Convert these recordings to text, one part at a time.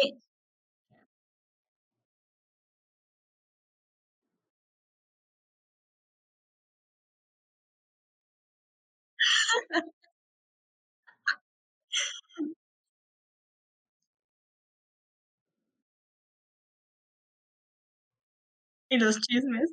Sí. Y los chismes.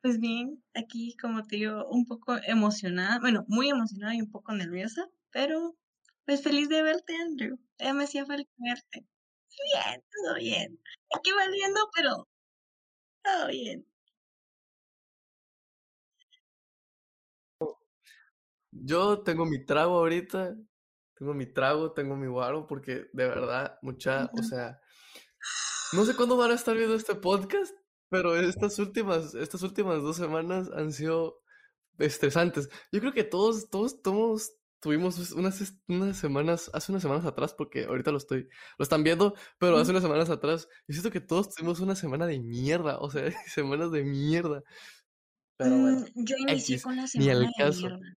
Pues bien, aquí, como te digo, un poco emocionada, bueno, muy emocionada y un poco nerviosa, pero pues feliz de verte, Andrew. Ya me hacía falta verte. Bien, todo bien. Aquí valiendo, pero todo bien. Yo tengo mi trago ahorita, tengo mi trago, tengo mi guaro, porque de verdad, mucha, o sea, no sé cuándo van a estar viendo este podcast, pero estas últimas, estas últimas dos semanas han sido estresantes. Yo creo que todos, todos, todos tuvimos unas, unas semanas, hace unas semanas atrás, porque ahorita lo estoy, lo están viendo, pero hace unas semanas atrás, yo siento que todos tuvimos una semana de mierda, o sea, semanas de mierda. Pero bueno, Mm, yo inicié X, con la ni semana el de caso. mierda.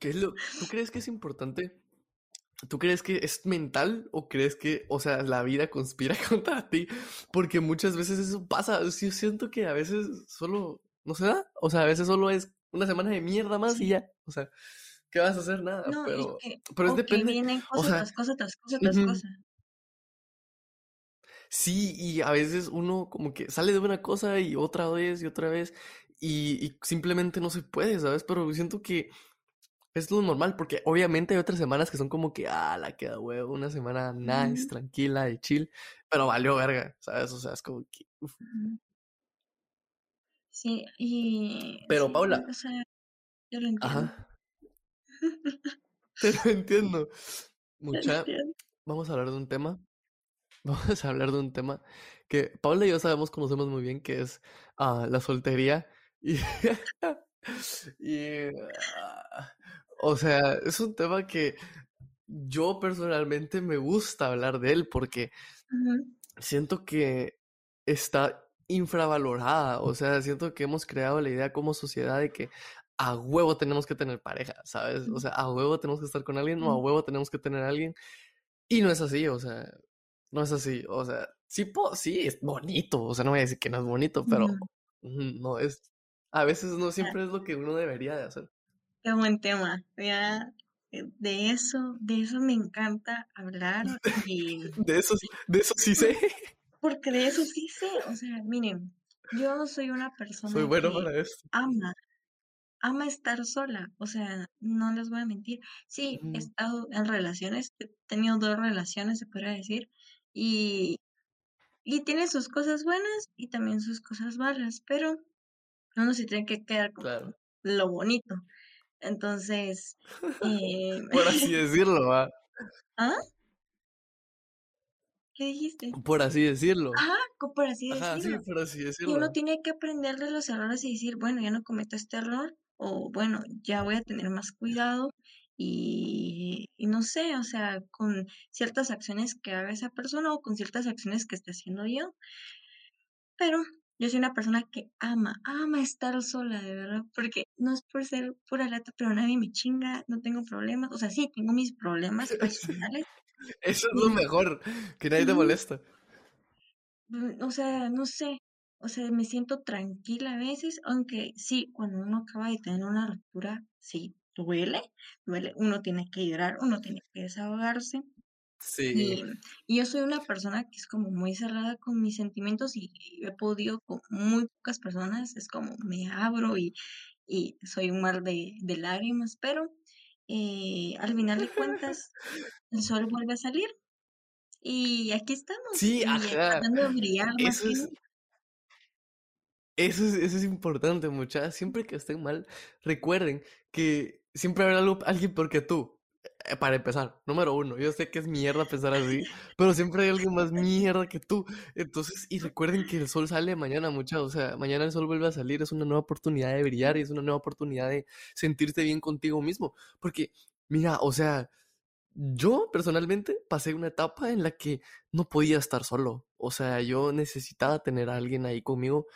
¿Qué es lo, ¿Tú crees que es importante? ¿Tú crees que es mental o crees que, o sea, la vida conspira contra ti? Porque muchas veces eso pasa. Yo siento que a veces solo no se da. O sea, a veces solo es una semana de mierda más y ya. O sea, ¿qué vas a hacer? Nada. No, es Pero, que, pero es o que depende. vienen O cosa sea, tras cosa, tras cosa, tras ujú. cosa. Sí, y a veces uno como que sale de una cosa y otra vez y otra vez y, y simplemente no se puede, ¿sabes? Pero siento que es lo normal porque obviamente hay otras semanas que son como que, ah, la queda huevo, una semana nice, tranquila y chill, pero valió verga, ¿sabes? O sea, es como que, uf. Sí, y Pero sí, Paula, o sea, yo lo entiendo. ajá, te lo entiendo. Lo Mucha, entiendo. vamos a hablar de un tema, vamos a hablar de un tema que Paula y yo sabemos, conocemos muy bien, que es ah, la soltería y... Y, ah, o sea, es un tema que yo personalmente me gusta hablar de él porque siento que está infravalorada. O sea, siento que hemos creado la idea como sociedad de que a huevo tenemos que tener pareja, ¿sabes? O sea, a huevo tenemos que estar con alguien o a huevo tenemos que tener a alguien. Y no es así, o sea, no es así. O sea, sí, po- sí, es bonito. O sea, no voy a decir que no es bonito, pero no es. A veces no Ah, siempre es lo que uno debería de hacer. Qué buen tema. Ya, eh, de eso, de eso me encanta hablar y De eso, de eso sí sé. porque de eso sí sé. O sea, miren, yo soy una Soy persona bueno que para esto. ama, ama estar sola. O sea, no les voy a mentir. Sí, he estado en relaciones, he tenido dos relaciones, se podría decir, y, y tiene sus cosas buenas y también sus cosas malas, pero uno se tiene que quedar con Claro. lo bonito. Entonces, eh, Por así decirlo, ¿va? ¿ah? ¿Qué dijiste? Por así decirlo. Ajá, por así Ajá, sí, decirlo. por así Y uno decirlo. tiene que aprender de los errores y decir, bueno, ya no cometo este error, o bueno, ya voy a tener más cuidado y, y no sé, o sea, con ciertas acciones que haga esa persona o con ciertas acciones que esté haciendo yo. Pero yo soy una persona que ama, ama estar sola, de verdad, porque no es por ser pura lata, pero nadie me chinga, no tengo problemas, o sea, sí, tengo mis problemas personales. Eso es lo mejor, que nadie te molesta. mm, o sea, no sé, o sea, me siento tranquila a veces, aunque sí, cuando uno acaba de tener una ruptura, sí, duele, duele, uno tiene que llorar, uno tiene que desahogarse. Sí. Y, y yo soy una persona que es como muy cerrada con mis sentimientos y, y he podido con muy pocas personas, es como me abro y, y soy un mar de, de lágrimas, pero eh, al final de cuentas el sol vuelve a salir y aquí estamos Sí, eh, ajá. tratando de brillar más Eso es, eso es, eso es importante, muchachas. Siempre que estén mal, recuerden que siempre habrá algo, alguien peor que tú. Eh, para empezar, número uno, yo sé que es mierda pensar así, pero siempre hay alguien más mierda que tú. Entonces, y recuerden que el sol sale mañana, muchachos. O sea, mañana el sol vuelve a salir, es una nueva oportunidad de brillar y es una nueva oportunidad de sentirte bien contigo mismo. Porque, mira, o sea, yo personalmente pasé una etapa en la que no podía estar solo. O sea, yo necesitaba tener a alguien ahí conmigo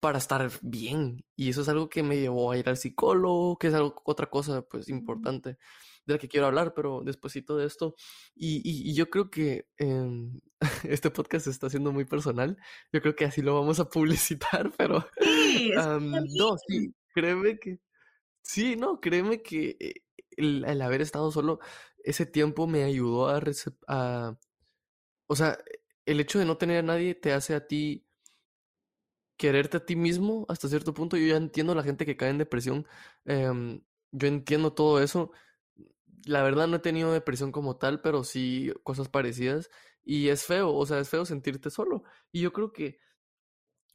para estar bien. Y eso es algo que me llevó a ir al psicólogo, que es algo, otra cosa pues importante de la que quiero hablar, pero despuésito de esto. Y, y, yo creo que em, este podcast está siendo muy personal. Yo creo que así lo vamos a publicitar, pero... Sí, no, sí, créeme que... Sí, no, créeme que eh, el, haber estado solo ese tiempo me ayudó a, a... O sea, el hecho de no tener a nadie te hace a ti quererte a ti mismo hasta cierto punto. Yo ya entiendo a la gente que cae en depresión. Em, yo entiendo todo eso. La verdad no he tenido depresión como tal, pero sí cosas parecidas. Y es feo, o sea, es feo sentirte solo. Y yo creo que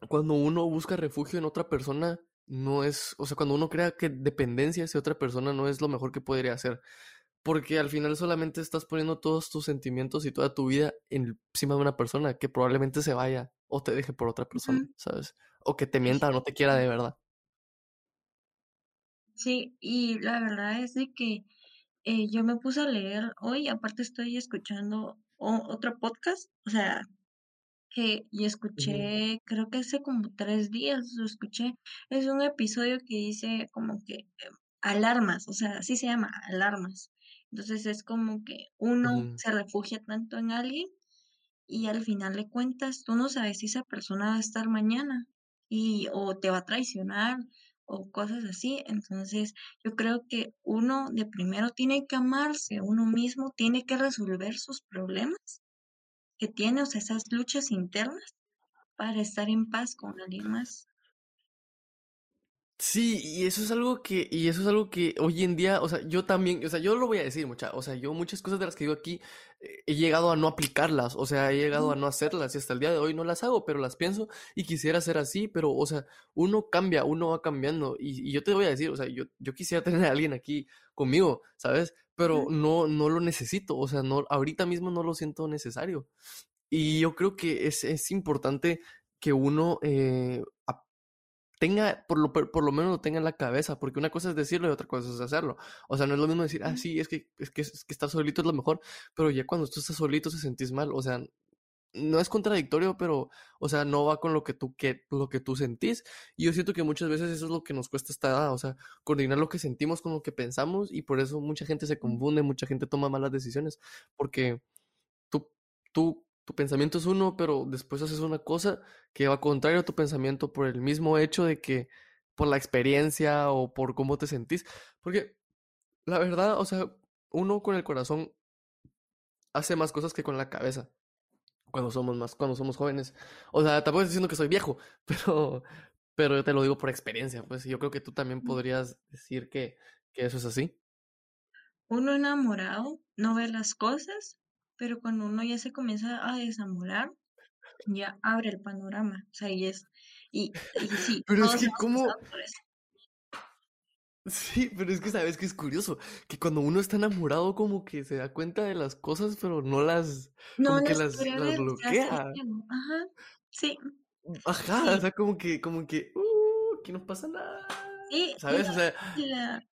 cuando uno busca refugio en otra persona, no es, o sea, cuando uno crea que dependencia hacia otra persona no es lo mejor que podría hacer. Porque al final solamente estás poniendo todos tus sentimientos y toda tu vida encima de una persona que probablemente se vaya o te deje por otra persona, ¿sabes? O que te mienta o no te quiera de verdad. Sí, y la verdad es de que eh, yo me puse a leer hoy, aparte estoy escuchando otro podcast, o sea, que y escuché, creo que hace como tres días lo escuché, es un episodio que dice como que eh, alarmas, o sea, así se llama, alarmas. Entonces es como que uno se refugia tanto en alguien y al final de cuentas tú no sabes si esa persona va a estar mañana y o te va a traicionar o cosas así. Entonces yo creo que uno de primero tiene que amarse, uno mismo tiene que resolver sus problemas que tiene, o sea, esas luchas internas para estar en paz con alguien más. Sí, y eso es algo que, y eso es algo que hoy en día, o sea, yo también, o sea, yo lo voy a decir mucha, o sea, yo muchas cosas de las que digo aquí eh, he llegado a no aplicarlas, o sea, he llegado a no hacerlas y hasta el día de hoy no las hago, pero las pienso y quisiera ser así, pero, o sea, uno cambia, uno va cambiando y, yo te voy a decir, o sea, yo, yo quisiera tener a alguien aquí conmigo, ¿sabes? Pero no, no lo necesito, o sea, no, ahorita mismo no lo siento necesario. Y yo creo que es, es importante que uno eh, tenga, por lo, por lo menos lo tenga en la cabeza, porque una cosa es decirlo y otra cosa es hacerlo. O sea, no es lo mismo decir, ah, sí, es que, es que, es que estar solito es lo mejor, pero ya cuando tú estás solito se sentís mal, o sea, no es contradictorio, pero, o sea, no va con lo que tú, que, lo que tú sentís. Y yo siento que muchas veces eso es lo que nos cuesta esta edad, o sea, coordinar lo que sentimos con lo que pensamos y por eso mucha gente se confunde, mucha gente toma malas decisiones, porque tú, tú tu pensamiento es uno, pero después haces una cosa que va contrario a tu pensamiento por el mismo hecho de que, por la experiencia o por cómo te sentís. Porque la verdad, o sea, uno con el corazón hace más cosas que con la cabeza cuando somos más, cuando somos jóvenes. O sea, tampoco estoy diciendo que soy viejo, pero, pero yo te lo digo por experiencia, pues yo creo que tú también podrías decir que, que eso es así. Uno enamorado no ve las cosas pero cuando uno ya se comienza a desamorar, ya abre el panorama, o sea, y es, y, y sí, pero es que como... Sí, pero es que sabes que es curioso, que cuando uno está enamorado como que se da cuenta de las cosas, pero no las, como que las, las bloquea. Ajá, sí. Ajá, o sea, como que, como que, uh, aquí no pasa nada. Sí, ¿sabes? o sea,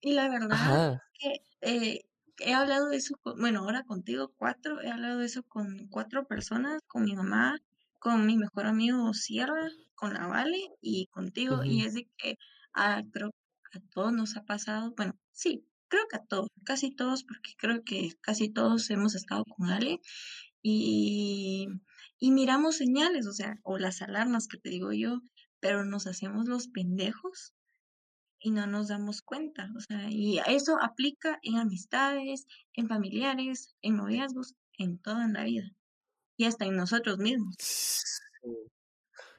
y la, verdad es que eh, he hablado de eso, bueno, ahora contigo cuatro, he hablado de eso con cuatro personas, con mi mamá, con mi mejor amigo Sierra, con la Vale y contigo, y es de que a, creo a todos nos ha pasado, bueno, sí, creo que a todos, casi todos, porque creo que casi todos hemos estado con Ale, y, y miramos señales, o sea, o las alarmas que te digo yo, pero nos hacemos los pendejos y no nos damos cuenta. O sea, y eso aplica en amistades, en familiares, en noviazgos, en toda la vida. Y hasta en nosotros mismos.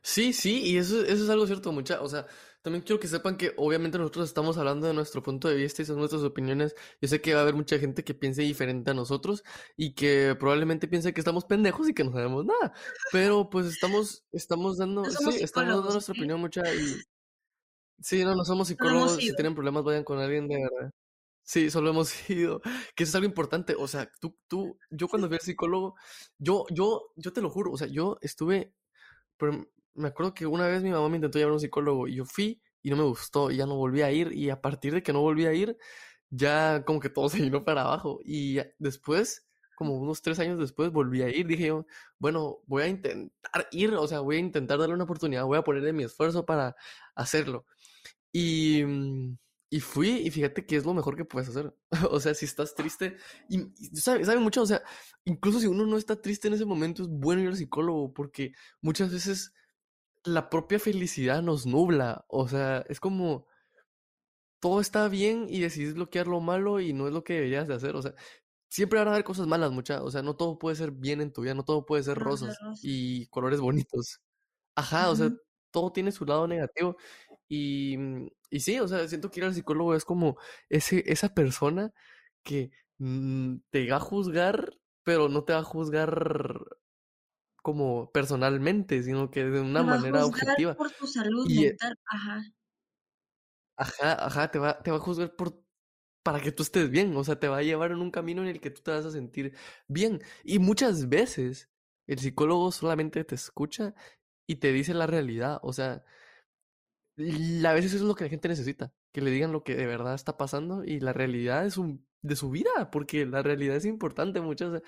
Sí, sí, y eso, eso es algo cierto, mucha. O sea, también quiero que sepan que obviamente nosotros estamos hablando de nuestro punto de vista y son nuestras opiniones. Yo sé que va a haber mucha gente que piense diferente a nosotros y que probablemente piense que estamos pendejos y que no sabemos nada. Pero pues estamos, estamos dando, sí, estamos dando nuestra opinión mucha y Sí, no, no somos psicólogos. si tienen problemas, vayan con alguien de verdad. Sí, solo hemos ido, que eso es algo importante, o sea, tú, tú, yo cuando fui al psicólogo, yo, yo, yo te lo juro, o sea, yo estuve, pero me acuerdo que una vez mi mamá me intentó llevar a un psicólogo y yo fui y no me gustó y ya no volví a ir y a partir de que no volví a ir, ya como que todo se vino para abajo y después, como unos tres años después, volví a ir, dije yo, bueno, voy a intentar ir, o sea, voy a intentar darle una oportunidad, voy a ponerle mi esfuerzo para hacerlo. Y, mm, y fui y fíjate que es lo mejor que puedes hacer. o sea, si estás triste, y, ¿sabes sabe mucho, o sea, incluso si uno no está triste en ese momento, es bueno ir al psicólogo porque muchas veces la propia felicidad nos nubla. O sea, es como todo está bien y decides bloquear lo malo y no es lo que deberías de hacer. O sea, siempre van a haber cosas malas, mucha. O sea, no todo puede ser bien en tu vida, no todo puede ser rosas y colores bonitos. Ajá, o sea, todo tiene su lado negativo. Y, mm, y sí, o sea, siento que ir al psicólogo es como ese, esa persona que mm, te va a juzgar, pero no te va a juzgar como personalmente, sino que de una manera objetiva. por tu salud y, mental, ajá. Ajá, ajá, te va, te va a juzgar por para que tú estés bien, o sea, te va a llevar en un camino en el que tú te vas a sentir bien. Y muchas veces el psicólogo solamente te escucha y te dice la realidad, o sea, a veces eso es lo que la gente necesita, que le digan lo que de verdad está pasando y la realidad de su, de su vida, porque la realidad es importante muchas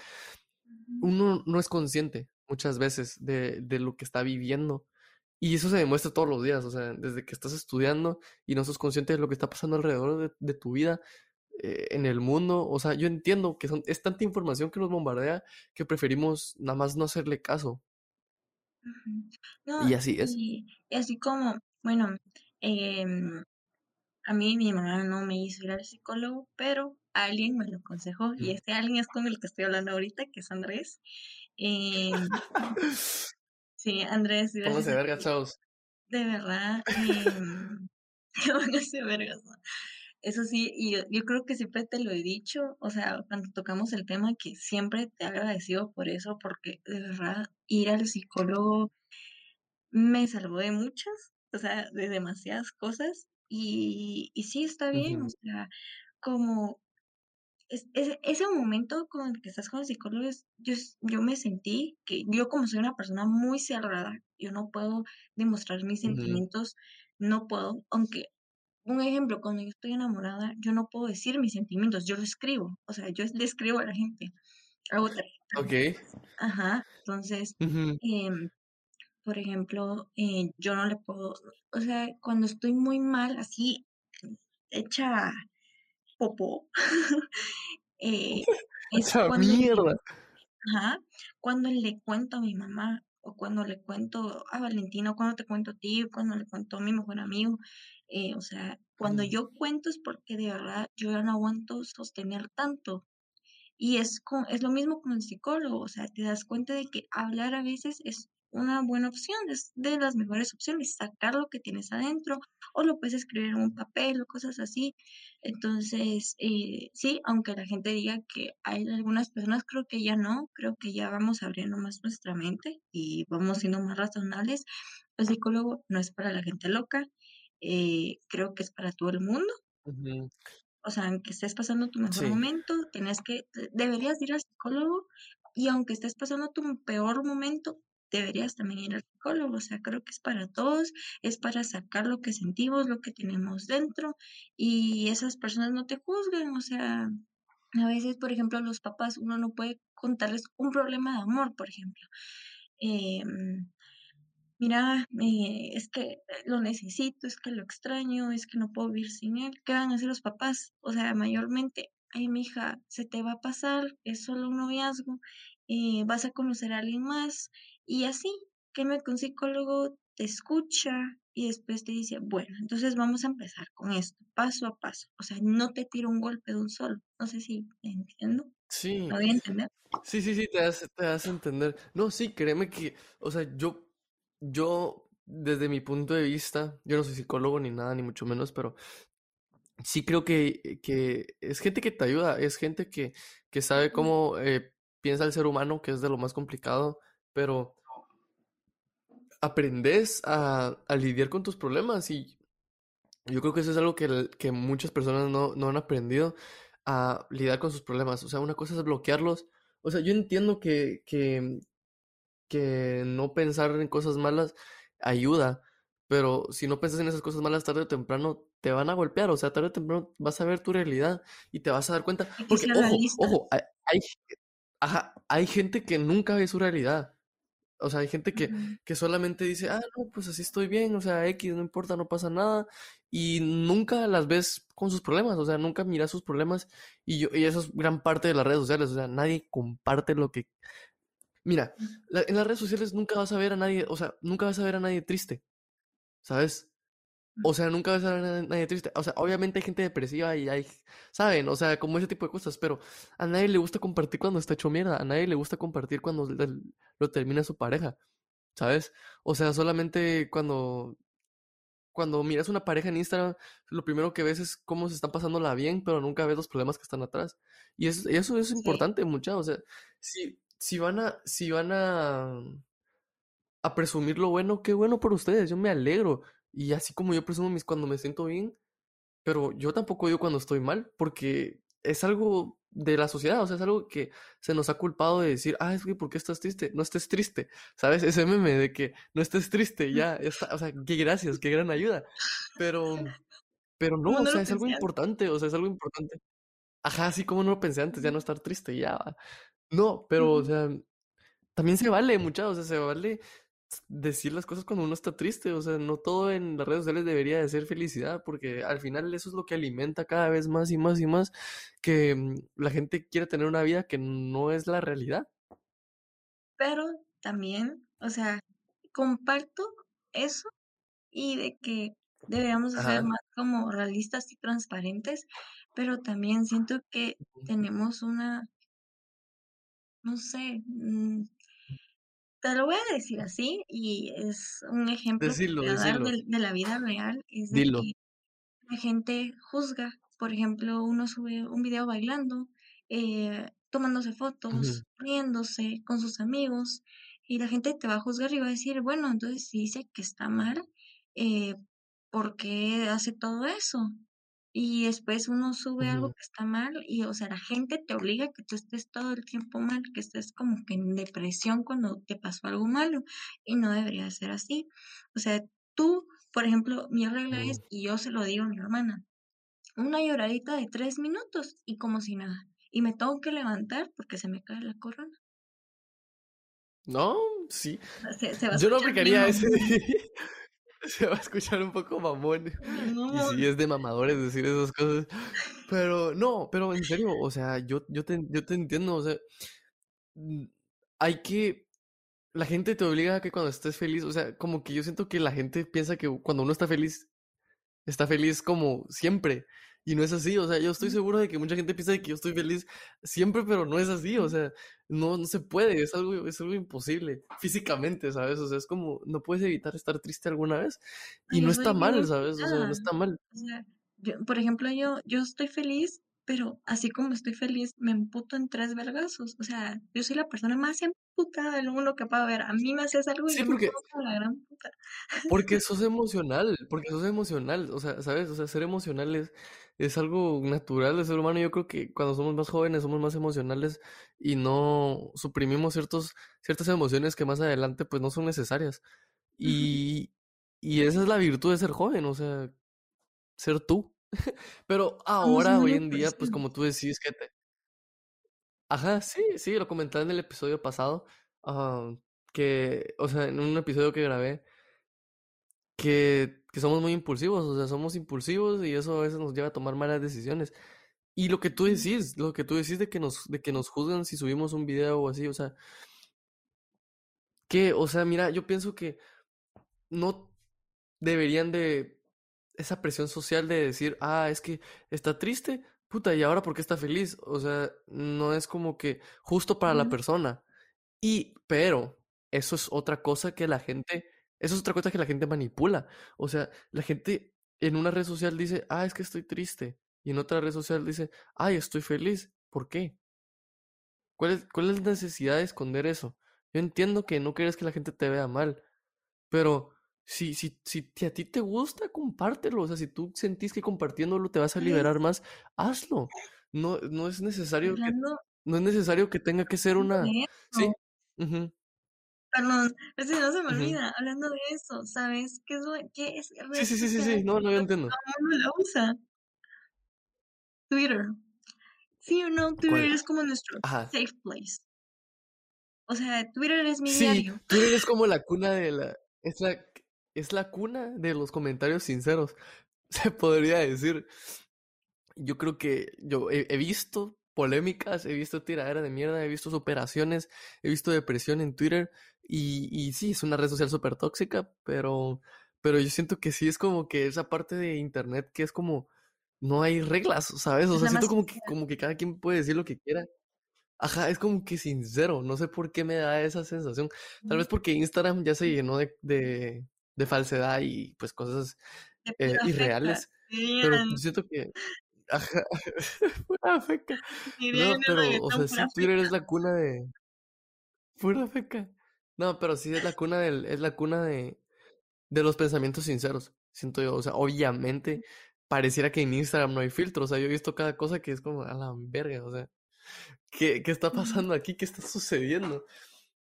uno no es consciente muchas veces de, de, lo que está viviendo. Y eso se demuestra todos los días, o sea, desde que estás estudiando y no sos consciente de lo que está pasando alrededor de, de tu vida, eh, en el mundo. O sea, yo entiendo que son, es tanta información que nos bombardea que preferimos nada más no hacerle caso. y así es. Y, así como, bueno, eh, a mí mi mamá no me hizo ir al psicólogo, pero alguien me lo aconsejó y este alguien es con el que estoy hablando ahorita, que es Andrés. Eh, sí, Andrés. Pónganse verga, chavos. De verdad, eh, pónganse vergas. Eso sí, y yo, creo que siempre te lo he dicho, o sea, cuando tocamos el tema, que siempre te he agradecido por eso, porque de verdad ir al psicólogo me salvó de muchas, o sea, de demasiadas cosas, y, y sí está bien, o sea, como es, ese momento con el que estás con el psicólogo, yo, yo me sentí que yo como soy una persona muy cerrada, yo no puedo demostrar mis sentimientos, no puedo, aunque, un ejemplo, cuando yo estoy enamorada, yo no puedo decir mis sentimientos, yo lo escribo, o sea, yo le escribo a la gente, hago Ok. Ajá, entonces, por ejemplo, eh, yo no le puedo, o sea, cuando estoy muy mal, así, hecha popó, eh, es cuando, mierda. Ajá, cuando le cuento a mi mamá, o cuando le cuento a Valentina, o cuando te cuento a ti, cuando le cuento a mi mejor amigo, eh, o sea, cuando yo cuento es porque de verdad yo ya no aguanto sostener tanto. Y es, con, es lo mismo con el psicólogo, o sea, te das cuenta de que hablar a veces es una buena opción, es de las mejores opciones, sacar lo que tienes adentro o lo puedes escribir en un papel o cosas así. Entonces, eh, sí, aunque la gente diga que hay algunas personas, creo que ya no, creo que ya vamos abriendo más nuestra mente y vamos siendo más razonables. El psicólogo no es para la gente loca, eh, creo que es para todo el mundo. O sea, aunque estés pasando tu mejor momento, tienes que, deberías ir al psicólogo y aunque estés pasando tu peor momento, deberías también ir al psicólogo. O sea, creo que es para todos, es para sacar lo que sentimos, lo que tenemos dentro y esas personas no te juzgan. O sea, a veces, por ejemplo, los papás, uno no puede contarles un problema de amor, por ejemplo. Eh, mira, eh, es que lo necesito, es que lo extraño, es que no puedo vivir sin él. ¿Qué van a hacer los papás? O sea, mayormente, ay, mi hija, se te va a pasar, es solo un noviazgo, eh, vas a conocer a alguien más y así, que un psicólogo te escucha y después te dice, bueno, entonces vamos a empezar con esto, paso a paso. O sea, no te tiro un golpe de un solo. No sé si entiendo. Sí. ¿Lo voy a entender? Sí, sí, sí, te hace, te hace entender. No, sí, créeme que, o sea, yo, yo, desde mi punto de vista, yo no soy psicólogo ni nada, ni mucho menos, pero sí creo que, que es gente que te ayuda, es gente que, que sabe cómo eh, piensa el ser humano, que es de lo más complicado, pero aprendes a, a lidiar con tus problemas y Yo creo que eso es algo que, que muchas personas no, no han aprendido a lidiar con sus problemas. O sea, una cosa es bloquearlos. O sea, yo entiendo que, que, que no pensar en cosas malas ayuda, pero si no piensas en esas cosas malas tarde o temprano te van a golpear, o sea, tarde o temprano vas a ver tu realidad y te vas a dar cuenta. Porque, ojo, ojo, hay, hay, hay gente que nunca ve su realidad. O sea, hay gente que, que solamente dice, ah, no, pues así estoy bien, o sea, X, no importa, no pasa nada. Y nunca las ves con sus problemas, o sea, nunca miras sus problemas. Y, yo, y eso es gran parte de las redes sociales, o sea, nadie comparte lo que... Mira, en las redes sociales nunca vas a ver a nadie, o sea, nunca vas a ver a nadie triste, ¿sabes? O sea, nunca vas a ver a nadie triste. O sea, obviamente hay gente depresiva y hay, ¿saben? O sea, como ese tipo de cosas, pero a nadie le gusta compartir cuando está hecho mierda. A nadie le gusta compartir cuando lo termina su pareja, ¿sabes? O sea, solamente cuando, cuando miras una pareja en Instagram, lo primero que ves es cómo se están pasándola bien, pero nunca ves los problemas que están atrás. Y eso, eso es importante, muchachos. O sea, si, si van a, si van a, a presumir lo bueno, qué bueno por ustedes. Yo me alegro. Y así como yo presumo mis cuando me siento bien, pero yo tampoco digo cuando estoy mal, porque es algo de la sociedad, o sea, es algo que se nos ha culpado de decir, ah, es que ¿por qué estás triste? No estés triste, ¿sabes? Ese meme de que no estés triste, ya, está, o sea, qué gracias, qué gran ayuda, pero, pero no, o sea, es algo importante, o sea, es algo importante. Ajá, así como no lo pensé antes, ya no estar triste, ya. No, pero, o sea, también se vale, muchachos, o sea, se vale decir las cosas cuando uno está triste, o sea, no todo en las redes sociales debería de ser felicidad, porque al final eso es lo que alimenta cada vez más y más y más que mm, la gente quiere tener una vida que no es la realidad. Pero también, o sea, comparto eso y de que deberíamos ser más como realistas y transparentes, pero también siento que tenemos una, no sé, mm, te lo voy a decir así y es un ejemplo que dar de, la vida real, es de que la gente juzga, por ejemplo, uno sube un video bailando, eh, tomándose fotos, riéndose con sus amigos y la gente te va a juzgar y va a decir, bueno, entonces si dice que está mal, eh, ¿por qué hace todo eso? Y después uno sube algo que está mal y, o sea, la gente te obliga a que tú estés todo el tiempo mal, que estés como que en depresión cuando te pasó algo malo y no debería ser así. O sea, tú, por ejemplo, mi regla es, y yo se lo digo a mi hermana, una lloradita de tres minutos y como si nada. Y me tengo que levantar porque se me cae la corona. No, sí. yo no aplicaría ese. se va a escuchar un poco mamón. Y sí, es de mamadores decir esas cosas. Pero no, pero en serio, o sea, yo, yo, te, yo te entiendo, o sea, hay que... La gente te obliga a que cuando estés feliz, o sea, como que yo siento que la gente piensa que cuando uno está feliz, está feliz como siempre. Y no es así, o sea, yo estoy seguro de que mucha gente piensa que yo estoy feliz siempre, pero no es así, o sea, no, no se puede, es algo, es algo imposible físicamente, ¿sabes? O sea, es como, no puedes evitar estar triste alguna vez y no está mal, ¿sabes? O sea, no está mal. O sea, yo, por ejemplo, yo, yo estoy feliz, pero así como estoy feliz, me emputo en tres vergazos. O sea, yo soy la persona más emputada del mundo que puedo ver. A mí me haces algo y sí, porque, la gran puta. Porque sos emocional, porque sos emocional, o sea, ¿sabes? O sea, ser emocional es, es algo natural de ser humano. Yo creo que cuando somos más jóvenes somos más emocionales y no suprimimos ciertos, ciertas emociones que más adelante pues no son necesarias. Y, y esa es la virtud de ser joven, o sea, ser tú. Pero ahora, hoy en día, pues como tú decís que te... Ajá, sí, sí, lo comentaba en el episodio pasado, que, o sea, en un episodio que grabé, que, que somos muy impulsivos, o sea, somos impulsivos y eso a veces nos lleva a tomar malas decisiones. Y lo que tú decís, lo que tú decís de que nos, de que nos juzgan si subimos un video o así, o sea, que, o sea, mira, yo pienso que no deberían de esa presión social de decir, ah, es que está triste, puta, y ahora por qué está feliz, o sea, no es como que justo para la persona. Y, pero, eso es otra cosa que la gente, eso es otra cosa que la gente manipula. O sea, la gente en una red social dice, ah, es que estoy triste. Y en otra red social dice, ay, estoy feliz. ¿Por qué? ¿Cuál es, cuál es la necesidad de esconder eso? Yo entiendo que no quieres que la gente te vea mal, pero si, si, si a ti te gusta, compártelo. O sea, si tú sentís que compartiéndolo te vas a liberar más, hazlo. No, no es necesario que, no es necesario que tenga que ser una. Sí. perdón, es que no se me olvida, hablando de eso, ¿sabes? ¿Qué es, lo- qué es Sí, sí, sí, sí, sí. No, no, yo entiendo. mundo la usa? Twitter. Sí o no, Twitter ¿Cuál? es como nuestro Ajá. safe place. O sea, Twitter es mi Sí, diario. Twitter es como la cuna de la. Es la, es la cuna de los comentarios sinceros. Se podría decir. Yo creo que yo he, he visto polémicas, he visto tiradera de mierda, he visto superaciones, he visto depresión en Twitter. Y, y sí, es una red social súper tóxica, pero, pero yo siento que sí es como que esa parte de internet que es como. No hay reglas, ¿sabes? O sea, siento como que, como que cada quien puede decir lo que quiera. Ajá, es como que sincero, no sé por qué me da esa sensación. Tal vez porque Instagram ya se llenó de, de, de falsedad y pues cosas eh, feca. irreales, pero yo siento que, ajá, pura feca. No, pero, o sea, sí, Twitter feca. es la cuna de, pura feca. No, pero sí es la cuna del, es la cuna de, de los pensamientos sinceros, siento yo. O sea, obviamente pareciera que en Instagram no hay filtro, o sea, yo he visto cada cosa que es como a la verga, o sea. ¿Qué, qué está pasando aquí? ¿Qué está sucediendo?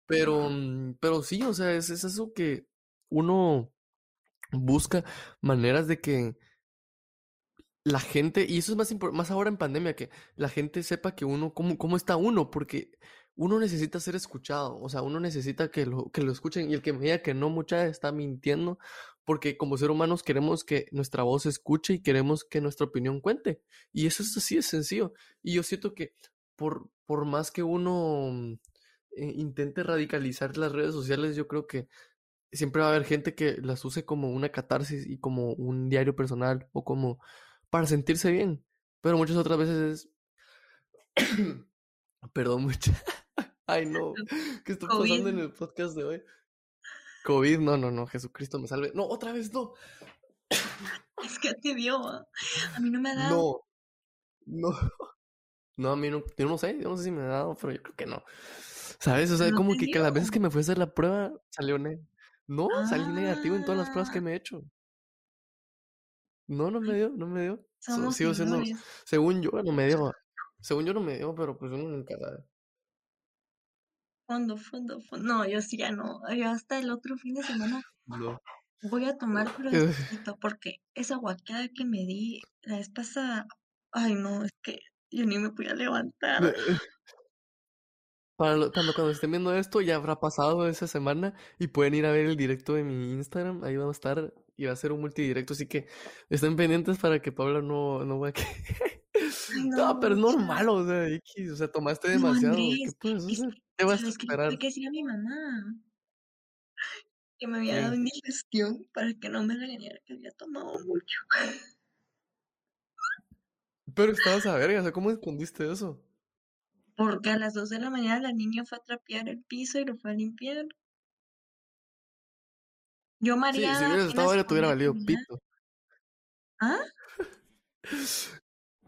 Pero, mm, pero sí, o sea, es, es eso que uno busca maneras de que la gente, y eso es más, más ahora en pandemia, que la gente sepa que uno, cómo, cómo está uno, porque uno necesita ser escuchado, o sea, uno necesita que lo, que lo escuchen y el que me diga que no, mucha está mintiendo, porque como ser humanos queremos que nuestra voz se escuche y queremos que nuestra opinión cuente, y eso es así de sencillo, y yo siento que por, por más que uno mm, eh, intente radicalizar las redes sociales, yo creo que siempre va a haber gente que las use como una catarsis y como un diario personal o como para sentirse bien. Pero muchas otras veces es... Perdón, mucha. Ay, no. ¿Qué está COVID. pasando en el podcast de hoy? COVID, no, no, no. Jesucristo me salve. No, otra vez no. Es que te dio. A mí no me ha dado. No, no. No, a mí no, yo no sé, yo no sé si me ha dado, pero yo creo que no. ¿Sabes? O sea, No como que, que las veces que me fui a hacer la prueba salió ne... No, salí negativo en todas las pruebas que Ah, me he hecho. No, no me dio, no me dio. Somos sigo siendo, según yo, no me dio. Según yo no me dio, pero pues uno nunca sabe. Fondo, fondo, fondo. No, yo sí ya no. Yo hasta el otro fin de semana No. voy a tomar, pero porque esa guaqueada que me di la vez pasada. Ay, no, es que yo ni me podía levantar. Para lo- cuando, cuando estén viendo esto, ya habrá pasado esa semana y pueden ir a ver el directo de mi Instagram. Ahí vamos a estar y va a ser un multidirecto, así que estén pendientes para que Pablo no, no. Ay, No, no, pero es normal, o sea, X, o sea, tomaste No, demasiado. ¿Qué puedes es hacer? que, ¿Qué vas a esperar? que decir a mi mamá que me había dado indigestión para que no me regañara que había tomado mucho. Pero estabas a verga, o sea, ¿cómo escondiste eso? Porque a las 2 de la mañana la niña fue a trapear el piso y lo fue a limpiar. Yo Sí, si hubieras estado verga, te hubiera valido pito. ¿Ah?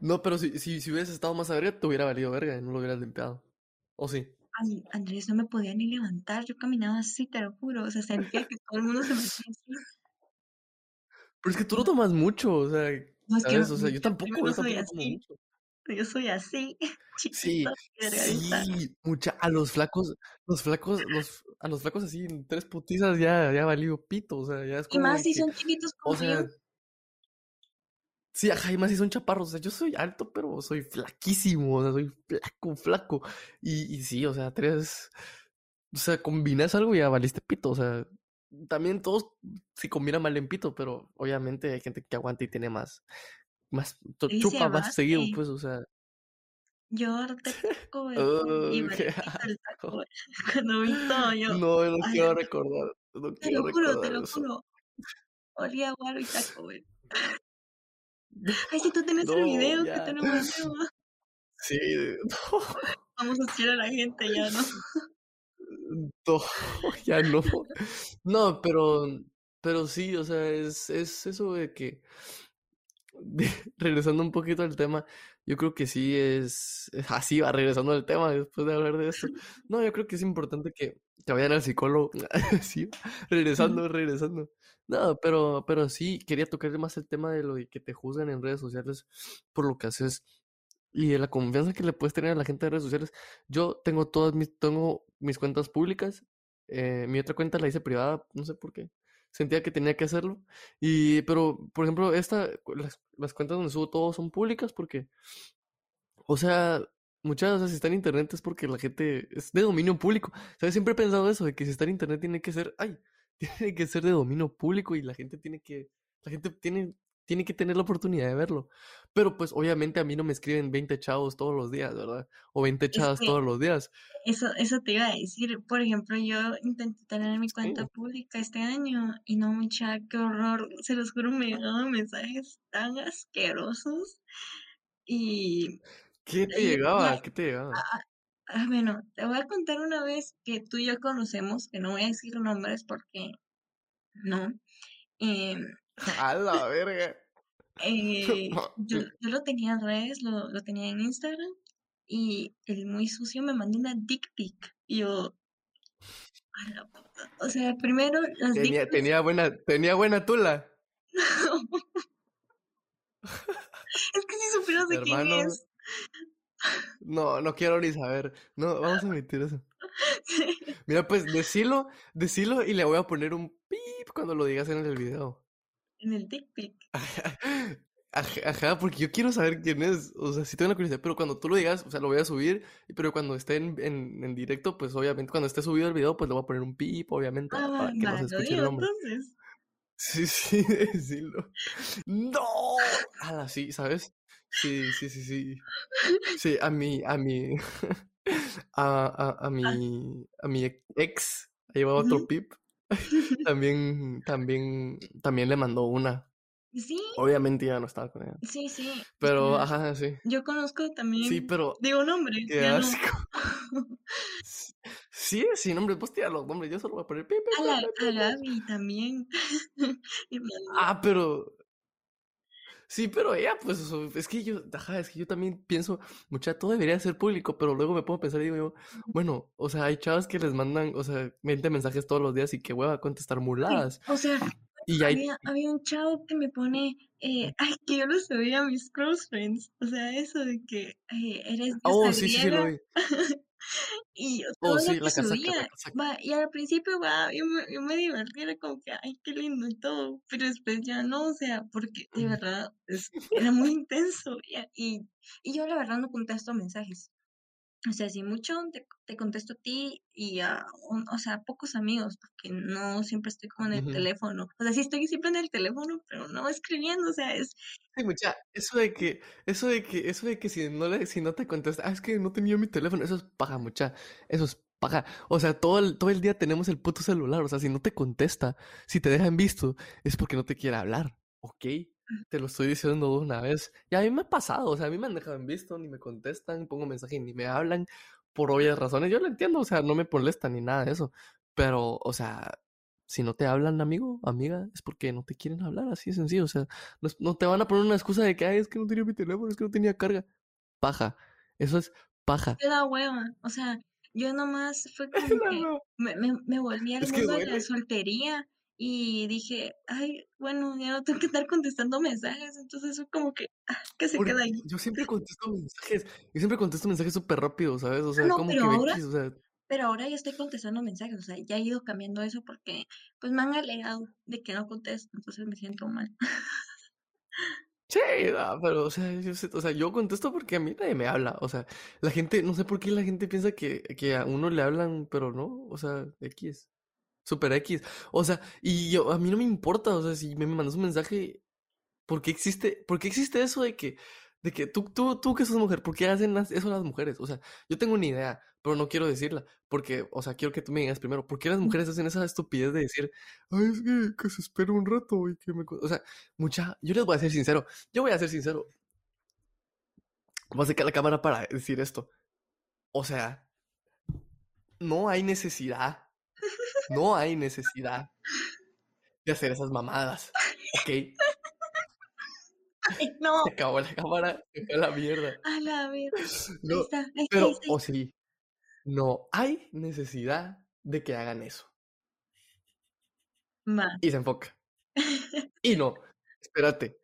No, pero si, si, si hubieras estado más a verga, te hubiera valido verga y no lo hubieras limpiado. ¿O sí? An- Andrés no me podía ni levantar, yo caminaba así, te lo juro, o sea, sentía que todo el mundo se me así. Pero es que tú no tomas mucho, o sea, No, es que. O sea, yo tampoco, yo soy tampoco tomo así, mucho. Yo soy así, Sí, sí, mucha, a los flacos, los flacos, los, a los flacos así, en tres putizas ya, ya valió pito, o sea, ya es Y más si que, son chiquitos o como yo. sea, sí, ajá, y más si son chaparros, o sea, yo soy alto, pero soy flaquísimo, o sea, soy flaco, flaco, y, y sí, o sea, tres, o sea, combinas algo y ya valiste pito, o sea, también todos se combinan mal en pito, pero obviamente hay gente que aguanta y tiene más, más, Dice chupa más seguido, pues, o sea, yo ahora te Taco Bell y Valentina el Taco. Cuando vi todo yo, No, no ay, quiero recordar, no te quiero lo juro, te lo juro, olía Guaro y Taco Bell. Ay, si tú tenés el No, video, que ya. te lo mandé, ma. Sí, no, Vamos a decir a la gente ya, ¿no? no, ya no. No, pero, pero sí, o sea, es, es eso de que regresando un poquito al tema, yo creo que sí es así, va regresando al tema después de hablar de esto. No, yo creo que es importante que, que vayan al psicólogo. sí, regresando, regresando. No, pero, pero sí, quería tocar más el tema de lo de que te juzgan en redes sociales por lo que haces y de la confianza que le puedes tener a la gente de redes sociales. Yo tengo todas mis, tengo mis cuentas públicas. Eh, mi otra cuenta la hice privada, no sé por qué sentía que tenía que hacerlo. Y, pero, por ejemplo, esta, las, las cuentas donde subo todo son públicas porque, o sea, muchas veces si está en internet es porque la gente es de dominio público. ¿Sabes? Siempre he pensado eso, de que si está en internet tiene que ser, ay, tiene que ser de dominio público y la gente tiene que, la gente tiene, tiene que tener la oportunidad de verlo. Pero pues obviamente a mí no me escriben 20 chavos todos los días, ¿verdad? O 20 chavas todos los días. Eso, eso te iba a decir. Por ejemplo, yo intenté tener mi cuenta pública este año y no, mucha, qué horror. Se los juro, me llegaban mensajes tan asquerosos. Y. ¿Qué te llegaba? ¿Qué te llegaba? Ah, bueno, te voy a contar una vez que tú y yo conocemos, que no voy a decir nombres porque no. Eh, a la verga. Eh, yo, yo, lo tenía en redes, lo, lo, tenía en Instagram y el muy sucio me mandó una dick pic. Y yo, o sea, primero las tenía, dick tenía buena, tenía buena tula. es que si supieras de quién es. No, no quiero ni saber. No, vamos a omitir eso. Mira, pues decilo, decilo y le voy a poner un pip cuando lo digas en el video en el dick pic. Ajá, porque yo quiero saber quién es. O sea, sí tengo la curiosidad, pero cuando tú lo digas, o sea, lo voy a subir. Pero cuando esté en, en, directo, pues obviamente, cuando esté subido el video, pues le voy a poner un pip, obviamente, ah, para que no se escuche el nombre. Entonces. Sí, sí, decirlo. ¡No! Ah, sí, ¿sabes? Sí, sí, sí, sí. Sí, a mi, a mi, a, a, a ah. mi, a mi ex, llevaba otro pip. también, también, también le mandó una. Sí. Obviamente ya no estaba con ella. Sí, sí. Pero, ajá, sí. Yo conozco también. Sí, pero. Digo nombre. Qué asco. sí, sí, nombre, pues tía los nombres. Yo solo voy a poner. a, la, a Gaby también. ah, pero. Sí, pero ella, pues, es que yo, ajá, es que yo también pienso, mucha, todo debería ser público, pero luego me pongo a pensar y digo yo, bueno, o sea, hay chavas que les mandan, o sea, 20 mensajes todos los días y que hueva contestar muladas. o sea, y había, había, un chavo que me pone, eh, ay, que yo lo subía a mis close friends, o sea, eso de que eh, eres Oh, sí, sí, sí, lo vi. y todo oh, sí, lo que subía, va, y al principio va, yo me, yo me divertí, era como que, ay, qué lindo y todo, pero después ya no, o sea, porque de verdad es, era muy intenso, y, y yo la verdad no contesto mensajes. O sea, si mucho te, te contesto a ti y a, o sea, pocos amigos, porque no siempre estoy con el teléfono. O sea, sí estoy siempre en el teléfono, pero no escribiendo, o sea, es... Sí, mucha, eso de que, eso de que, eso de que si no le, si no te contesta, ah, es que no tenía mi teléfono, eso es paja, mucha, eso es paja. O sea, todo el, todo el día tenemos el puto celular, o sea, si no te contesta, si te dejan visto, es porque no te quiere hablar, ¿ok? Te lo estoy diciendo de una vez. Y a mí me ha pasado, o sea, a mí me han dejado en visto, ni me contestan, pongo mensaje ni me hablan, por obvias razones. Yo lo entiendo, o sea, no me molesta ni nada de eso. Pero, o sea, si no te hablan, amigo, amiga, es porque no te quieren hablar, así de sencillo. O sea, no, te van a poner una excusa de que, ay, es que no tenía mi teléfono, es que no tenía carga. Paja. Eso es paja. Da hueva. O sea, yo nomás fue como que me, me, me volví al mundo de la soltería y dije, ay, bueno, ya no tengo que estar contestando mensajes, entonces eso como que, ah, que se queda ahí. Yo siempre contesto mensajes, yo siempre contesto mensajes súper rápido, ¿sabes? O sea, como que ahora, o sea... Pero ahora ya estoy contestando mensajes, o sea, ya he ido cambiando eso porque, pues me han alegado de que no contesto, entonces me siento mal. Sí, pero, o sea, yo, o sea, yo contesto porque a mí nadie me habla. O sea, la gente, no sé por qué la gente piensa que, que a uno le hablan, pero no, o sea, X. Super X. O sea, y yo, a mí no me importa, o sea, si me, mandas un mensaje, ¿por qué existe, por qué existe eso de que, de que tú, tú, tú que sos mujer, ¿por qué hacen eso las mujeres? O sea, yo tengo una idea, pero no quiero decirla, porque, o sea, quiero que tú me digas primero, ¿por qué las mujeres hacen esa estupidez de decir, ay, es que, que se espera un rato y que me... O sea, mucha, yo les voy a ser sincero, yo voy a ser sincero. Voy a sacar la cámara para decir esto. O sea, no hay necesidad no hay necesidad de hacer esas mamadas, ¿ok? Ay, no. Se acabó la cámara, se fue a la mierda. A la mierda. Ahí No, está, ahí está, ahí pero, está. o sí, no hay necesidad de que hagan eso. Va. Y se enfoca. Y no, espérate,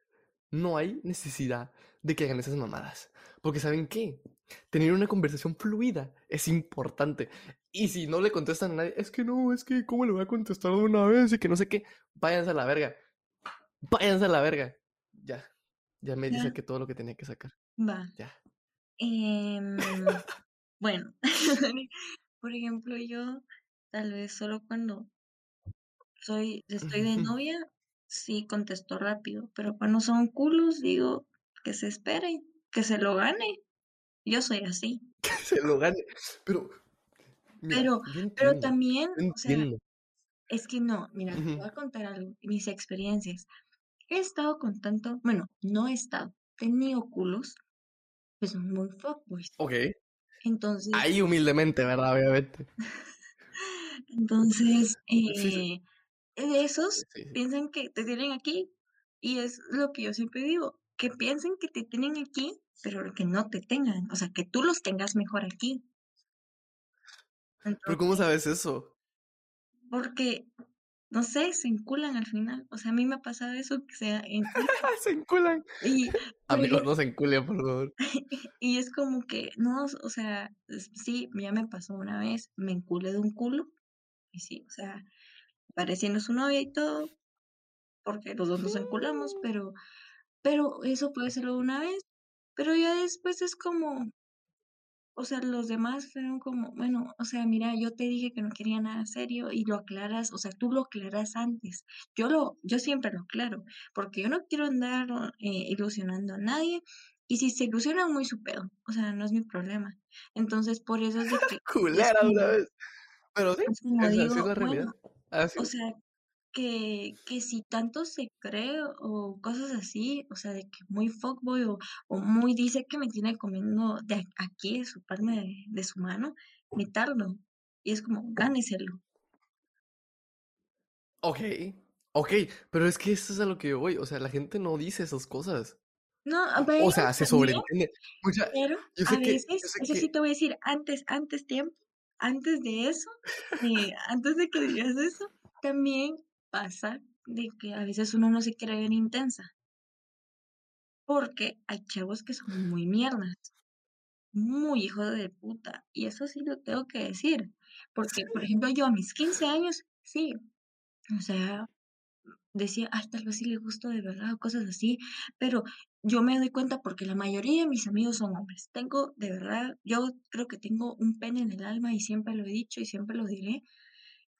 no hay necesidad de que hagan esas mamadas. Porque ¿saben qué? Tener una conversación fluida es importante. Y si no le contestan a nadie, es que no, es que ¿cómo le voy a contestar de una vez? Y que no sé qué, váyanse a la verga. Váyanse a la verga. Ya, ya me dice que todo lo que tenía que sacar. Va. Ya. Em, bueno, por ejemplo, yo tal vez solo cuando soy, estoy de novia, sí contesto rápido, pero cuando son culos, digo que se espere, que se lo gane. Yo soy así. Que se lo gane. Pero, mira, Pero, pero también, o sea, es que no, mira, te voy a contar algo, mis experiencias. He estado con tanto, bueno, no he estado, he tenido culos, pues muy fuckboys. Ok. Entonces, Ahí humildemente, ¿verdad? Obviamente. entonces, Sí, sí. eh, de esos sí. piensan que te tienen aquí y es lo que yo siempre digo, que piensen que te tienen aquí, pero que no te tengan, o sea, que tú los tengas mejor aquí. Pero ¿cómo sabes eso? porque, no sé, se enculan al final. O sea, a mí me ha pasado eso, que se enculan. se enculan. Y, Amigos, no se enculen, por favor. y es como que, no, o sea, sí, ya me pasó una vez, me enculé de un culo, y sí, o sea, pareciendo su novia y todo, porque los dos nos enculamos, pero, pero eso puede serlo una vez, pero ya después es como, o sea, los demás fueron como, bueno, o sea, mira, yo te dije que no quería nada serio y lo aclaras, o sea, tú lo aclaras antes. Yo lo, yo siempre lo aclaro, porque yo no quiero andar eh, ilusionando a nadie y si se ilusionan muy su pedo, o sea, no es mi problema. Entonces, por eso es de que es Culera una como, vez. Pero sí, es como sí es digo, la realidad. bueno, Así o es. sea, que, que si tanto se cree o cosas así, o sea, de que muy fuckboy o, o muy dice que me tiene comiendo de aquí, de su palma de, de su mano, meterlo. Y es como, gáneselo. Ok, ok, pero es que eso es a lo que yo voy. O sea, la gente no dice esas cosas. No, a O ver, sea, se sobreentiende. Pero yo a sé que, yo veces, sé eso que, sí te voy a decir, antes, antes tiempo, antes de eso, eh, antes de que digas eso, también pasa de que a veces uno no se quiere ver intensa. Porque hay chavos que son muy mierdas, muy hijos de puta. Y eso sí lo tengo que decir. Porque, por ejemplo, yo a mis 15 años, sí, o sea, decía, ay, tal vez sí le gusto de verdad o cosas así. Pero yo me doy cuenta porque la mayoría de mis amigos son hombres. Tengo, de verdad, yo creo que tengo un pene en el alma y siempre lo he dicho y siempre lo diré.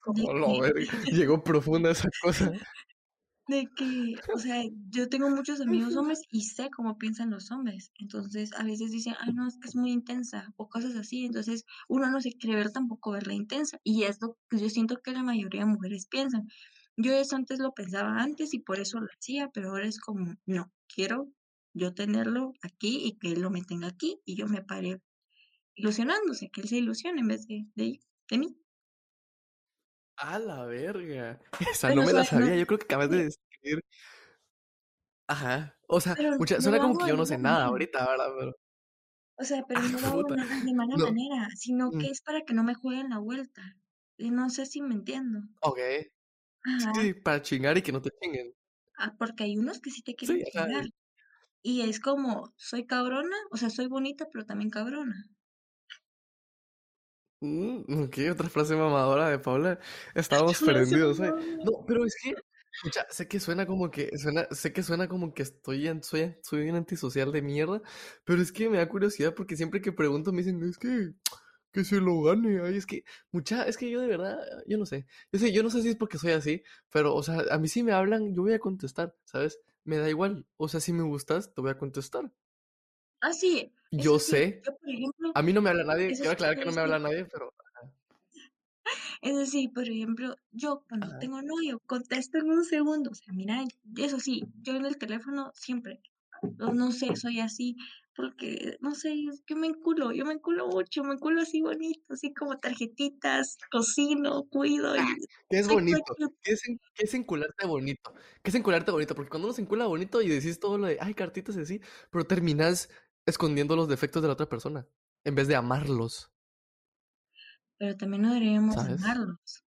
No, que, verga, llegó profunda esa cosa. de que, o sea, yo tengo muchos amigos hombres y sé cómo piensan los hombres. Entonces, a veces dicen, ay, no, es que es muy intensa o cosas así. Entonces, uno no se quiere ver tampoco verla intensa. Y es lo que yo siento que la mayoría de mujeres piensan. Yo eso antes lo pensaba antes y por eso lo hacía, pero ahora es como, no, quiero yo tenerlo aquí y que él lo me tenga aquí y yo me pare ilusionándose, que él se ilusione en vez de, de, de mí. A la verga. Esa Pero, no me la no, sabía. Yo creo que acabas de describir. Ajá. O sea, mucha, no suena como que yo no sé nada ahorita, ¿verdad? Pero. O sea, pero Ah, no lo hago de mala No. manera, sino mm, que es para que no me jueguen la vuelta. Y no sé si me entiendo. Ok. Ajá, Sí, para chingar y que no te chinguen. ah, porque hay unos que sí te quieren Sí, chingar. Y es como, soy cabrona, o sea, soy bonita, pero también cabrona. Mm, ok, otra frase mamadora de Paula. Estábamos prendidos hoy. mamá. No, pero es que, escucha, sé que suena como que, suena, sé que suena como que estoy en, soy, soy un antisocial de mierda, pero es que me da curiosidad porque siempre que pregunto me dicen, es que, que se lo gane. Ay, es que, mucha, es que yo de verdad, yo no sé. Yo sé, yo no sé si es porque soy así, pero, o sea, a mí si me hablan, yo voy a contestar, ¿sabes? Me da igual. O sea, si me gustas, te voy a contestar. Ah, sí, Yo sí. sé, Yo, por ejemplo, a mí no me habla nadie, quiero aclarar que no me habla nadie, pero, Es decir, por ejemplo, yo cuando ajá. tengo novio, contesto en un segundo. O sea, mira, eso sí, yo en el teléfono siempre, no sé, soy así. porque, no sé, que me enculo, yo me enculo mucho, me enculo así bonito, así como tarjetitas, cocino, cuido Ah, y ¿qué es bonito? ¿Qué es en qué es encularte bonito? ¿Qué es encularte bonito? Porque cuando uno se encula bonito y decís todo lo de, ay, cartitas y así, pero terminas escondiendo los defectos de la otra persona en vez de amarlos, Pero también no deberíamos ¿sabes? amarlos.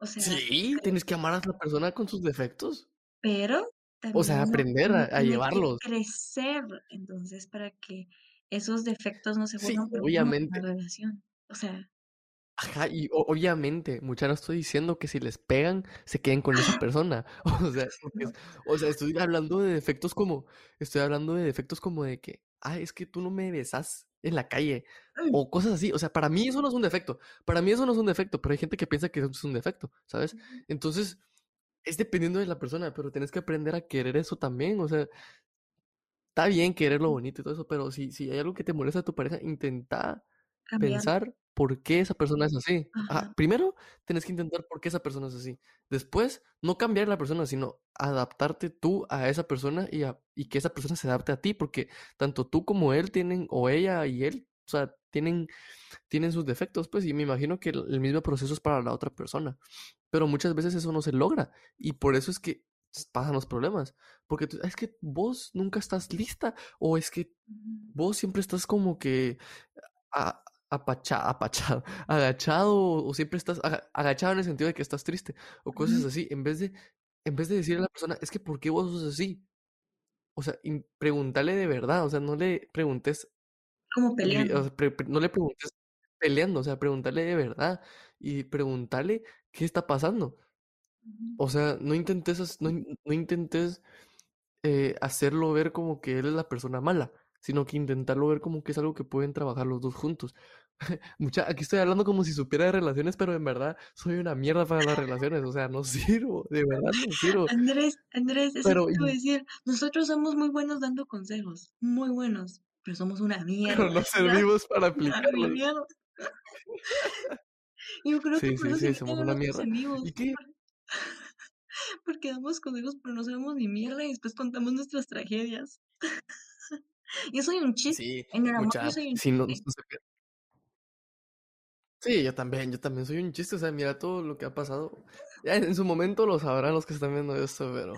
O sea, Sí, tienes que amar a la persona con sus defectos. pero O sea, también aprender a, llevarlos. crecer, entonces, para que esos defectos no se Sí, vuelvan la obviamente. relación. O sea, Ajá, y obviamente, mucha no estoy diciendo que si les pegan, se queden con esa persona. O sea, es- o sea, estoy hablando de defectos como, estoy hablando de defectos como de que, ah, es que tú no me besas en la calle. O cosas así. O sea, para mí eso no es un defecto. Para mí eso no es un defecto, pero hay gente que piensa que eso es un defecto, ¿sabes? Entonces, es dependiendo de la persona, pero tienes que aprender a querer eso también. O sea, está bien querer lo bonito y todo eso, pero si, si hay algo que te molesta a tu pareja, intenta pensar por qué esa persona es así. Ajá. Ajá, primero tienes que intentar por qué esa persona es así. Después, no cambiar la persona, sino adaptarte tú a esa persona y, a- y que esa persona se adapte a ti, porque tanto tú como él tienen, o ella y él, o sea, tienen, tienen sus defectos, pues, y me imagino que el, el mismo proceso es para la otra persona. Pero muchas veces eso no se logra, y por eso es que pasan los problemas, porque tú- es que vos nunca estás lista, o es que vos siempre estás como que a- apacha- apachado, agachado o siempre estás aga- agachado en el sentido de que estás triste o cosas así, en vez de, en vez de decirle a la persona, es que ¿por qué vos sos así? O sea, preguntarle de verdad, o sea, no le preguntes, Como o peleando. sea, pre- pre- no le preguntes peleando, o sea, preguntarle de verdad y preguntarle qué está pasando. O sea, no intentes, no intentes eh, hacerlo ver como que él es la persona mala, sino que intentarlo ver como que es algo que pueden trabajar los dos juntos. Mucha, aquí estoy hablando como si supiera de relaciones, pero en verdad soy una mierda para las relaciones, o sea, no sirvo, de verdad no sirvo. Andrés, Andrés, eso Pero, te a decir. Nosotros somos muy buenos dando consejos, muy buenos, pero somos una mierda. pero no servimos para aplicarlos. yo creo que por sí, eso sí, somos una mierda. ¿Y qué? porque damos consejos, pero no sabemos ni mierda y después contamos nuestras tragedias. Yo soy un chiste. Sí, En el amor yo soy un si no, no chiste. Sí, yo también, yo también soy un chiste, o sea, mira todo lo que ha pasado. Ya en su momento lo sabrán los que están viendo esto, pero...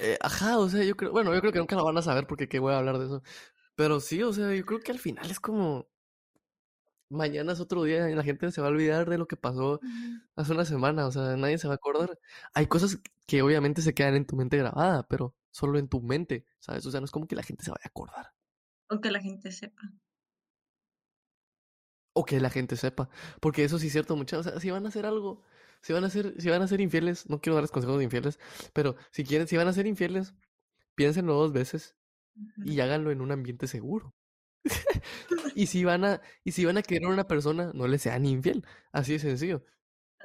eh, ajá, o sea, yo creo, bueno, yo creo que nunca lo van a saber porque qué voy a hablar de eso. Pero sí, o sea, yo creo que al final es como... Mañana es otro día y la gente se va a olvidar de lo que pasó hace una semana, o sea, nadie se va a acordar. Hay cosas que obviamente se quedan en tu mente grabada, pero solo en tu mente, ¿sabes? O sea, no es como que la gente se vaya a acordar O que la gente sepa. o que la gente sepa, porque eso sí es cierto, muchachos, o sea, si van a hacer algo, si van a ser, si van a ser infieles, no quiero darles consejos de infieles, pero si quieren, si van a ser infieles, piénsenlo dos veces y háganlo en un ambiente seguro. Y si van a, y si van a querer a una persona, no le sean infiel, así de sencillo.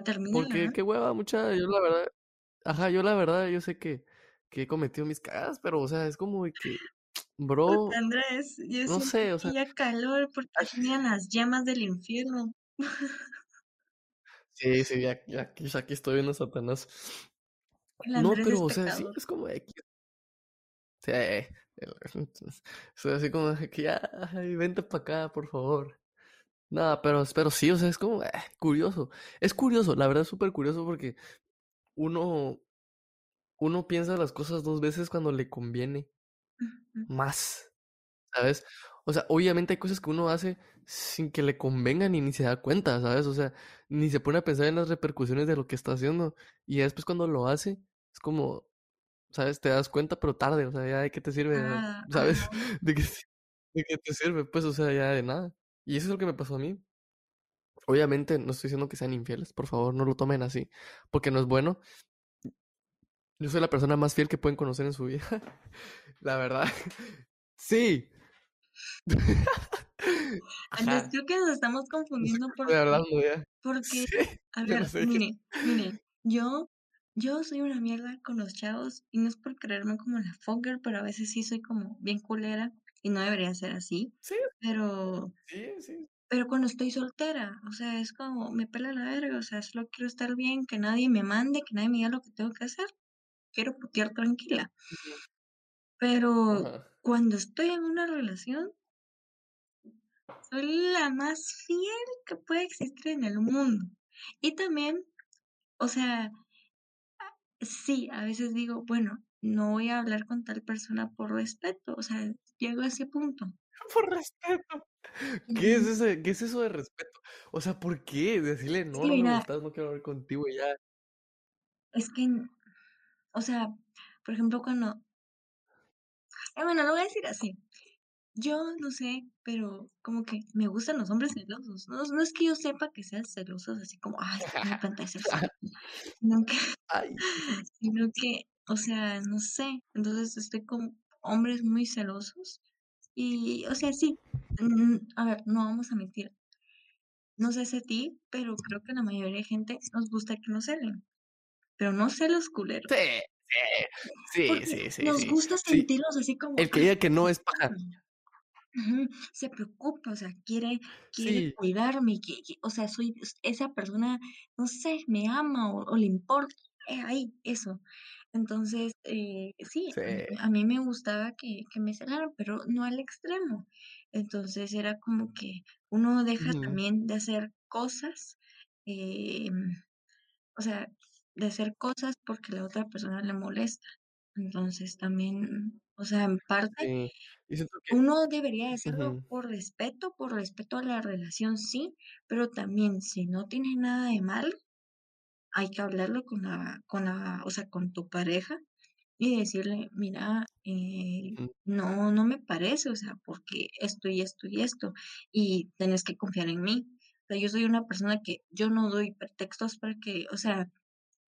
Termínala, Porque qué hueva, mucha, yo la verdad, ajá, yo la verdad, yo sé que, que he cometido mis cagadas, pero o sea, es como de que, Puta, bro, Andrés, yo no sé, o sea, calor porque ay, venían las llamas del infierno. sí, sí, ya- ya aquí, aquí estoy viendo a Satanás. No, pero o sea, sí, es como de que, sí, o así como de que ya, ay, vente para acá, por favor. Nada, pero, pero sí, o sea, es como eh, curioso. Es curioso, la verdad es súper curioso porque uno, uno piensa las cosas dos veces cuando le conviene más. ¿sabes? O sea, obviamente hay cosas que uno hace sin que le convengan y ni se da cuenta, ¿sabes? O sea, ni se pone a pensar en las repercusiones de lo que está haciendo. Y después cuando lo hace, es como, ¿sabes? Te das cuenta, pero tarde, o sea, ya de qué te sirve, Ah, ¿sabes? De qué, de qué te sirve, pues, o sea, ya de nada. Y eso es lo que me pasó a mí. Obviamente no estoy diciendo que sean infieles, por favor, no lo tomen así, porque no es bueno. Yo soy la persona más fiel que pueden conocer en su vida. La verdad. Sí. Andrés, Ajá. creo que nos estamos No sé confundiendo porque, hablando ya. porque, Sí, a no ver, qué. mire, mire, yo, yo soy una mierda con los chavos y no es por creerme como la fucker, pero a veces sí soy como bien culera y no debería ser así, Sí, pero, sí, sí. pero cuando estoy soltera, o sea, es como, me pela la verga, o sea, solo quiero estar bien, que nadie me mande, que nadie me diga lo que tengo que hacer, quiero putear tranquila, pero Ajá. cuando estoy en una relación, soy la más fiel que puede existir en el mundo. Y también, o sea, sí, a veces digo, bueno, no voy a hablar con tal persona por respeto, o sea, llego a ese punto. Por respeto. ¿Qué es, ese, ¿Qué es eso de respeto? O sea, ¿por qué? Decirle, no, no me gustas, no quiero hablar contigo y ya. Es que, o sea, por ejemplo, cuando... Eh, bueno, lo voy a decir así. Yo no sé, pero como que me gustan los hombres celosos. No, no es que yo sepa que sean celosos, así como, ay, me encanta ser sino que, sino que, o sea, no sé. Entonces estoy con hombres muy celosos. Y, o sea, sí, a ver, no vamos a mentir. No sé si a ti, pero creo que la mayoría de gente nos gusta que nos celen. Pero no celos culeros. Sí, sí, sí, sí, Nos gusta sentirlos así como. El que diga que no es paja se preocupa, o sea, quiere, quiere cuidarme, que, o sea, soy esa persona, no sé, me ama o, le importa, eh, ahí, eso. Entonces, eh, sí, A, mí me gustaba que, que, me cenaran, pero no al extremo. Entonces era como que uno deja también de hacer cosas, eh, o sea, de hacer cosas porque la otra persona le molesta. Entonces también, o sea, en parte, uno debería hacerlo por respeto, por respeto a la relación, sí, pero también si no tiene nada de mal, hay que hablarlo con la, con la, o sea, con tu pareja y decirle, mira, eh, no, no me parece, o sea, porque esto y esto y esto, y tenés que confiar en mí. O sea, yo soy una persona que yo no doy pretextos para que, o sea,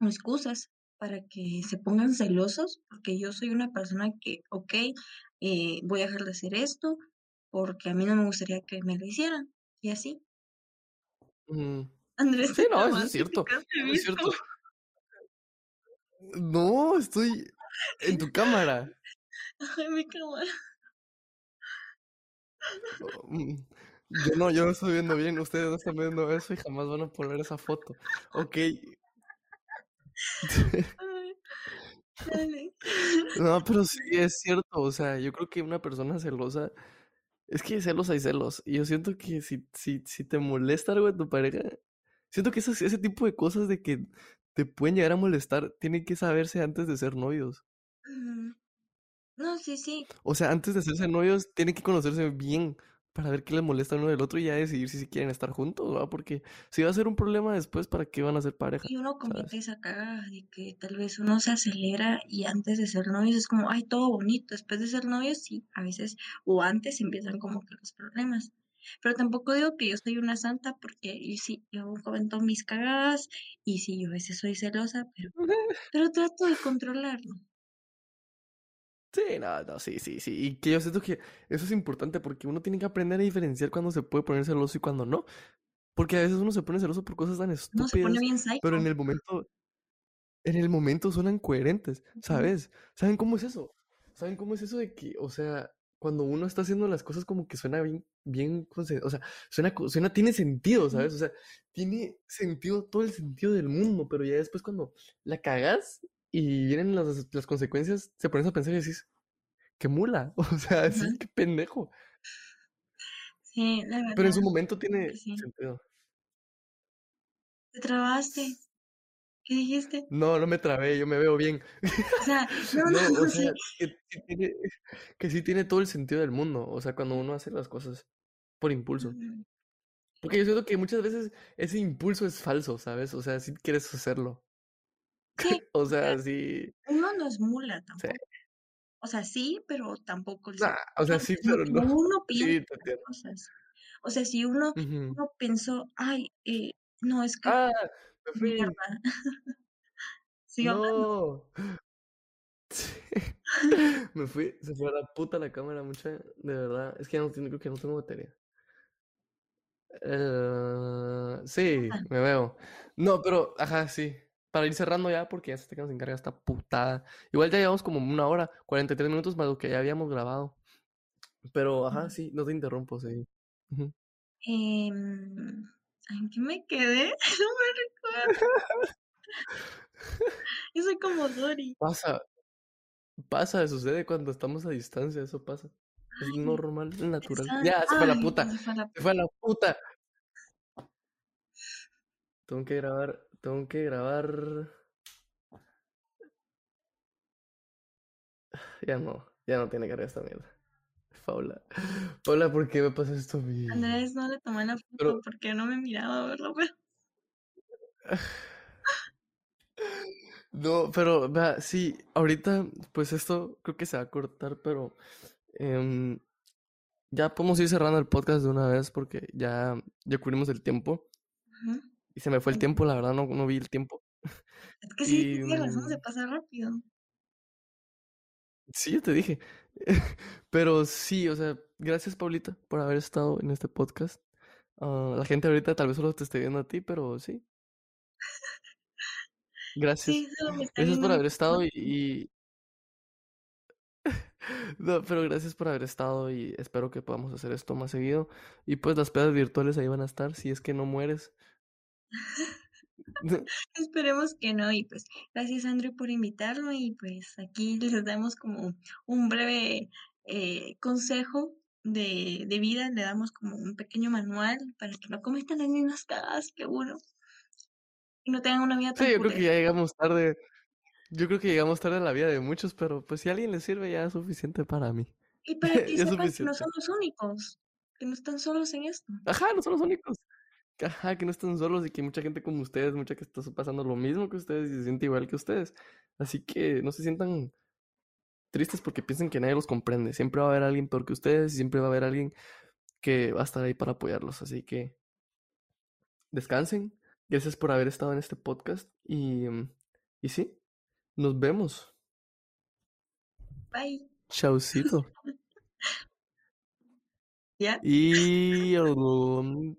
excusas para que se pongan celosos, porque yo soy una persona que, ok, eh, voy a dejar de hacer esto, porque a mí no me gustaría que me lo hicieran, y así. Andrés, sí, no, eso es cierto. Es cierto. No, estoy en tu cámara. En mi cámara. Oh, mm, yo no, yo no estoy viendo bien, ustedes no están viendo eso y jamás van a poner esa foto. Ok, no, pero sí es cierto, o sea, yo creo que una persona celosa, es que celos hay celos, y yo siento que si, si, si te molesta algo de tu pareja, siento que ese, ese tipo de cosas de que te pueden llegar a molestar, tienen que saberse antes de ser novios. No, sí, sí. O sea, antes de hacerse novios, tienen que conocerse bien, para ver qué les molesta uno del otro y ya decidir si, quieren estar juntos, ¿va? Porque si va a ser un problema después, ¿para qué van a ser pareja? Y uno comete esa cagada de que tal vez uno se acelera y antes de ser novios es como, ay, todo bonito. Después de ser novios, sí, a veces, o antes empiezan como que los problemas. Pero tampoco digo que yo soy una santa porque y sí, yo comento mis cagadas y sí, yo a veces soy celosa, pero, pero trato de controlarlo. Sí, no, no, sí, sí, sí. Y que yo siento que eso es importante porque uno tiene que aprender a diferenciar cuando se puede poner celoso y cuando no. Porque a veces uno se pone celoso por cosas tan estúpidas. se pone bien pero en el momento, en el momento suenan coherentes, ¿sabes? ¿Saben cómo es eso? ¿Saben cómo es eso de que, o sea, cuando uno está haciendo las cosas como que suena bien, bien, o sea, suena, suena, tiene sentido, ¿sabes? O sea, tiene sentido, todo el sentido del mundo, pero ya después cuando la cagas y vienen las, las consecuencias, te pones a pensar y decís, qué mula, o sea, sí, qué pendejo. Sí, la verdad. Pero en su momento tiene sentido. ¿Te trabaste? ¿Qué dijiste? No, no me trabé, yo me veo bien. O sea, no, no, o sea, que, sí tiene, que, sí tiene, todo el sentido del mundo, o sea, cuando uno hace las cosas por impulso. Porque yo siento que muchas veces ese impulso es falso, ¿sabes? O sea, si quieres hacerlo. o sea, sí. Uno no es mula tampoco. O sea, sí, pero tampoco. o sea, sí, pero no. Uno piensa cosas. O sea, si uno, uno pensó, ay, eh, no, es que. Ah, me fui. no. me fui, se fue a la puta la cámara, mucha, de verdad. Es que ya no tengo, creo que no tengo batería. Eh, sí, me veo. No, pero, ajá, sí para ir cerrando ya, porque ya se te quedan sin carga esta putada. Igual ya llevamos como una hora, 43 minutos más lo que ya habíamos grabado. Pero, ajá, sí, no te interrumpo, sí. ¿En qué me quedé? No me recuerdo. Yo soy como Dory. Pasa. Pasa, sucede cuando estamos a distancia, eso pasa. Es Ay, normal, es natural. Ya, se fue la ay, puta. se fue la Se fue la puta. Tengo que grabar, tengo que grabar. Ya no, ya no tiene carga esta mierda. Paula, Paula, ¿por qué me pasa esto a mí? Andrés no le tomé la foto Pero- porque no me miraba a verlo, pero No, pero vea, sí, ahorita, pues esto creo que se va a cortar, pero em, ya podemos ir cerrando el podcast de una vez porque ya, ya cubrimos el tiempo Ujú. Y se me fue el tiempo, la verdad no, no vi el tiempo. es que sí, Y, tienes razón, se mm, pasa rápido. Sí, ya te dije. Pero sí, o sea, gracias Paulita por haber estado en este podcast. Ah, la gente ahorita tal vez solo te esté viendo a ti, pero sí. Gracias. Sí, Gracias por haber estado y, y- No, pero gracias por haber estado y espero que podamos hacer esto más seguido. Y pues las pedas virtuales ahí van a estar, si es que no mueres. Esperemos que no, y pues gracias Andrew por invitarme y pues aquí les damos como un breve eh, consejo de, de vida, le damos como un pequeño manual para que no cometan las mismas cagadas que uno y no tengan una vida tan Sí, yo creo que ya llegamos tarde. Yo creo que llegamos tarde en la vida de muchos, pero pues si a alguien le sirve ya es suficiente para mí. Y para que sepan que no son los únicos, que no están solos en esto. Ajá, no son los únicos. Que, Ajá, que no están solos y que mucha gente como ustedes, mucha que está pasando lo mismo que ustedes y se siente igual que ustedes. Así que no se sientan tristes porque piensen que nadie los comprende. Siempre va a haber alguien peor que ustedes y siempre va a haber alguien que va a estar ahí para apoyarlos. Así que descansen. Gracias por haber estado en este podcast y, mm, y sí, nos vemos. Bye. Chaucito. ¿Ya? Y... um,